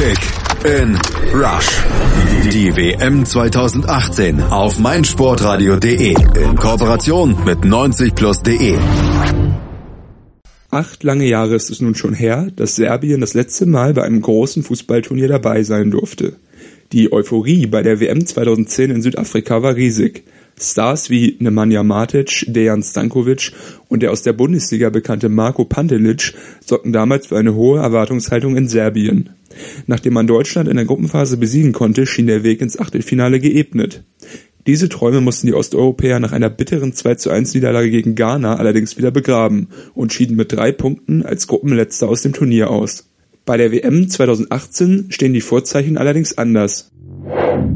Kick in Rush. Die WM 2018 auf meinsportradio.de in Kooperation mit 90plus.de. Acht lange Jahre ist es nun schon her, dass Serbien das letzte Mal bei einem großen Fußballturnier dabei sein durfte. Die Euphorie bei der WM 2010 in Südafrika war riesig. Stars wie Nemanja Matic, Dejan Stankovic und der aus der Bundesliga bekannte Marko Pantelic sorgten damals für eine hohe Erwartungshaltung in Serbien. Nachdem man Deutschland in der Gruppenphase besiegen konnte, schien der Weg ins Achtelfinale geebnet. Diese Träume mussten die Osteuropäer nach einer bitteren 2 zu 1 Niederlage gegen Ghana allerdings wieder begraben und schieden mit drei Punkten als Gruppenletzter aus dem Turnier aus. Bei der WM 2018 stehen die Vorzeichen allerdings anders.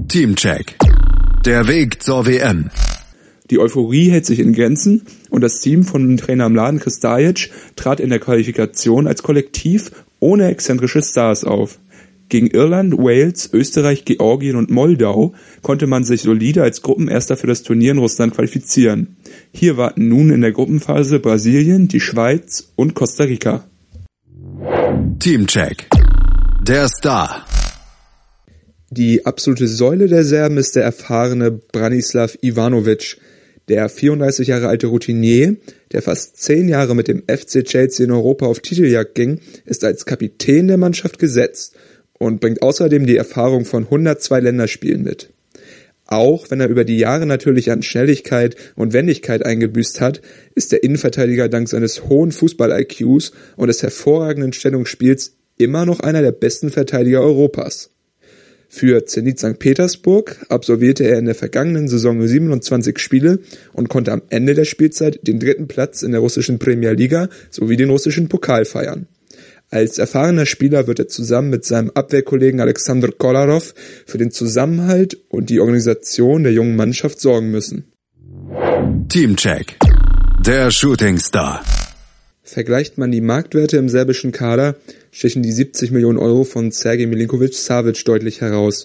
Teamcheck. Der Weg zur WM. Die Euphorie hält sich in Grenzen und das Team von Trainer Mladen Kristajic trat in der Qualifikation als Kollektiv ohne exzentrische Stars auf. Gegen Irland, Wales, Österreich, Georgien und Moldau konnte man sich solide als Gruppenerster für das Turnier in Russland qualifizieren. Hier warten nun in der Gruppenphase Brasilien, die Schweiz und Costa Rica. Teamcheck. Der Star. Die absolute Säule der Serben ist der erfahrene Branislav Ivanovic, der 34 Jahre alte Routinier, der fast zehn Jahre mit dem FC Chelsea in Europa auf Titeljagd ging, ist als Kapitän der Mannschaft gesetzt und bringt außerdem die Erfahrung von 102 Länderspielen mit. Auch wenn er über die Jahre natürlich an Schnelligkeit und Wendigkeit eingebüßt hat, ist der Innenverteidiger dank seines hohen Fußball-IQs und des hervorragenden Stellungsspiels immer noch einer der besten Verteidiger Europas. Für Zenit St. Petersburg absolvierte er in der vergangenen Saison 27 Spiele und konnte am Ende der Spielzeit den dritten Platz in der russischen Premier Liga sowie den russischen Pokal feiern. Als erfahrener Spieler wird er zusammen mit seinem Abwehrkollegen Alexander Kolarov für den Zusammenhalt und die Organisation der jungen Mannschaft sorgen müssen. Teamcheck. Der Shooting Star. Vergleicht man die Marktwerte im serbischen Kader, stechen die 70 Millionen Euro von Sergej Milinkovic-Savic deutlich heraus.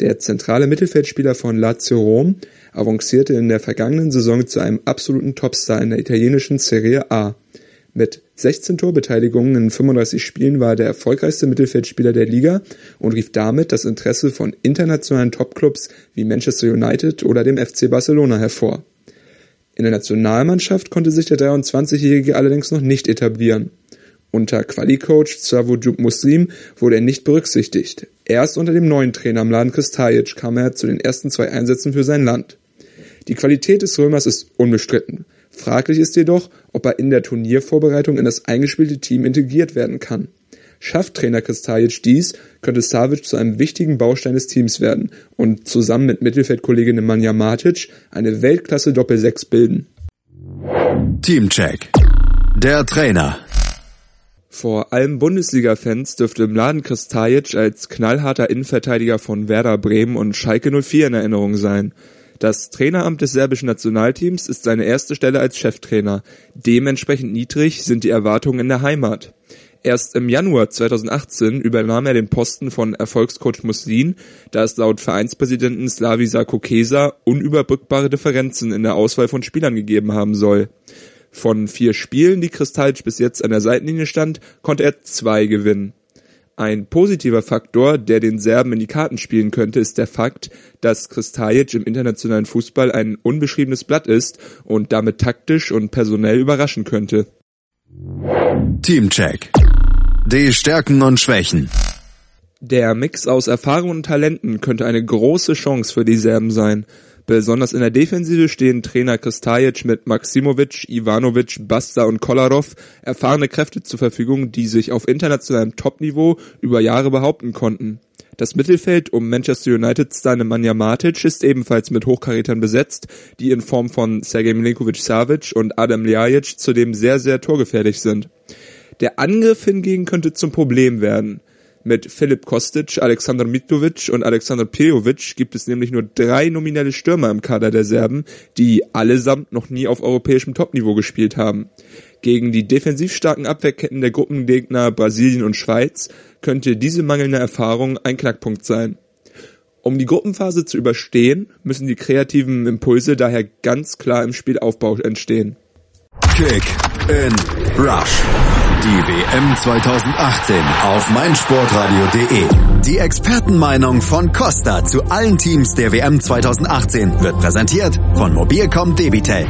Der zentrale Mittelfeldspieler von Lazio Rom avancierte in der vergangenen Saison zu einem absoluten Topstar in der italienischen Serie A. Mit 16 Torbeteiligungen in 35 Spielen war er der erfolgreichste Mittelfeldspieler der Liga und rief damit das Interesse von internationalen Topclubs wie Manchester United oder dem FC Barcelona hervor. In der Nationalmannschaft konnte sich der 23-Jährige allerdings noch nicht etablieren. Unter Quali-Coach Savojuk Muslim wurde er nicht berücksichtigt. Erst unter dem neuen Trainer Mladen Kristajic kam er zu den ersten zwei Einsätzen für sein Land. Die Qualität des Römers ist unbestritten. Fraglich ist jedoch, ob er in der Turniervorbereitung in das eingespielte Team integriert werden kann. Schafft Trainer Kristajic dies, könnte Savic zu einem wichtigen Baustein des Teams werden und zusammen mit Mittelfeldkollegin Nemanja Matic eine Weltklasse Doppel-6 bilden. Teamcheck. Der Trainer. Vor allem Bundesliga-Fans dürfte Mladen Kristajic als knallharter Innenverteidiger von Werder Bremen und Schalke 04 in Erinnerung sein. Das Traineramt des serbischen Nationalteams ist seine erste Stelle als Cheftrainer. Dementsprechend niedrig sind die Erwartungen in der Heimat. Erst im Januar 2018 übernahm er den Posten von Erfolgscoach Muslin, da es laut Vereinspräsidenten Slavisa Kokesa unüberbrückbare Differenzen in der Auswahl von Spielern gegeben haben soll. Von vier Spielen, die Kristalic bis jetzt an der Seitenlinie stand, konnte er zwei gewinnen. Ein positiver Faktor, der den Serben in die Karten spielen könnte, ist der Fakt, dass Kristajic im internationalen Fußball ein unbeschriebenes Blatt ist und damit taktisch und personell überraschen könnte. Teamcheck. Die Stärken und Schwächen. Der Mix aus Erfahrung und Talenten könnte eine große Chance für die Serben sein. Besonders in der Defensive stehen Trainer Kristajic mit Maximovic, Ivanovic, Basta und Kolarov erfahrene Kräfte zur Verfügung, die sich auf internationalem Topniveau über Jahre behaupten konnten. Das Mittelfeld um Manchester United-Star Nemanja Matic ist ebenfalls mit Hochkarätern besetzt, die in Form von Sergej Milinkovic-Savic und Adam Ljajic zudem sehr, sehr torgefährlich sind. Der Angriff hingegen könnte zum Problem werden. Mit Filip Kostic, Alexander Mitrovic und Alexander Pejovic gibt es nämlich nur drei nominelle Stürmer im Kader der Serben, die allesamt noch nie auf europäischem Topniveau gespielt haben. Gegen die defensiv starken Abwehrketten der Gruppengegner Brasilien und Schweiz könnte diese mangelnde Erfahrung ein Knackpunkt sein. Um die Gruppenphase zu überstehen, müssen die kreativen Impulse daher ganz klar im Spielaufbau entstehen. Kick in Rush. Die WM 2018 auf meinsportradio.de. Die Expertenmeinung von Costa zu allen Teams der WM 2018 wird präsentiert von Mobilcom Debitel.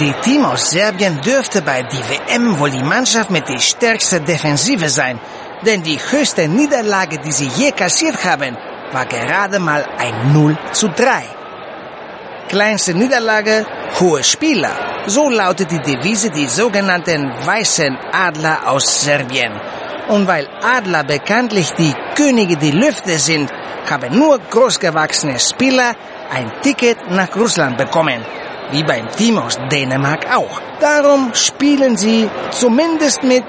Die Team aus Serbien dürfte bei die WM wohl die Mannschaft mit die stärkste Defensive sein, denn die höchste Niederlage, die sie je kassiert haben, war gerade mal ein 0 zu 3. Kleinste Niederlage, hohe Spieler. So lautet die Devise die sogenannten Weißen Adler aus Serbien. Und weil Adler bekanntlich die Könige der Lüfte sind, haben nur großgewachsene Spieler ein Ticket nach Russland bekommen. Wie beim Team aus Dänemark auch. Darum spielen sie zumindest mit,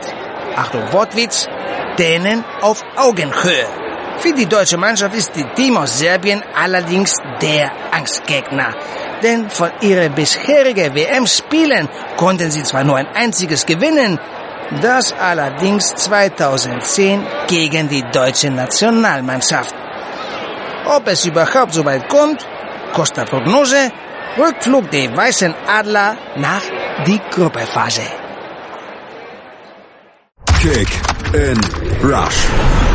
Achtung Wortwitz, Dänen auf Augenhöhe. Für die deutsche Mannschaft ist die Team aus Serbien allerdings der Angstgegner. Denn von ihren bisherigen WM-Spielen konnten sie zwar nur ein einziges gewinnen, das allerdings 2010 gegen die deutsche Nationalmannschaft. Ob es überhaupt so weit kommt, Costa Prognose, Rückflug der Weißen Adler nach die Gruppephase. Kick in Rush.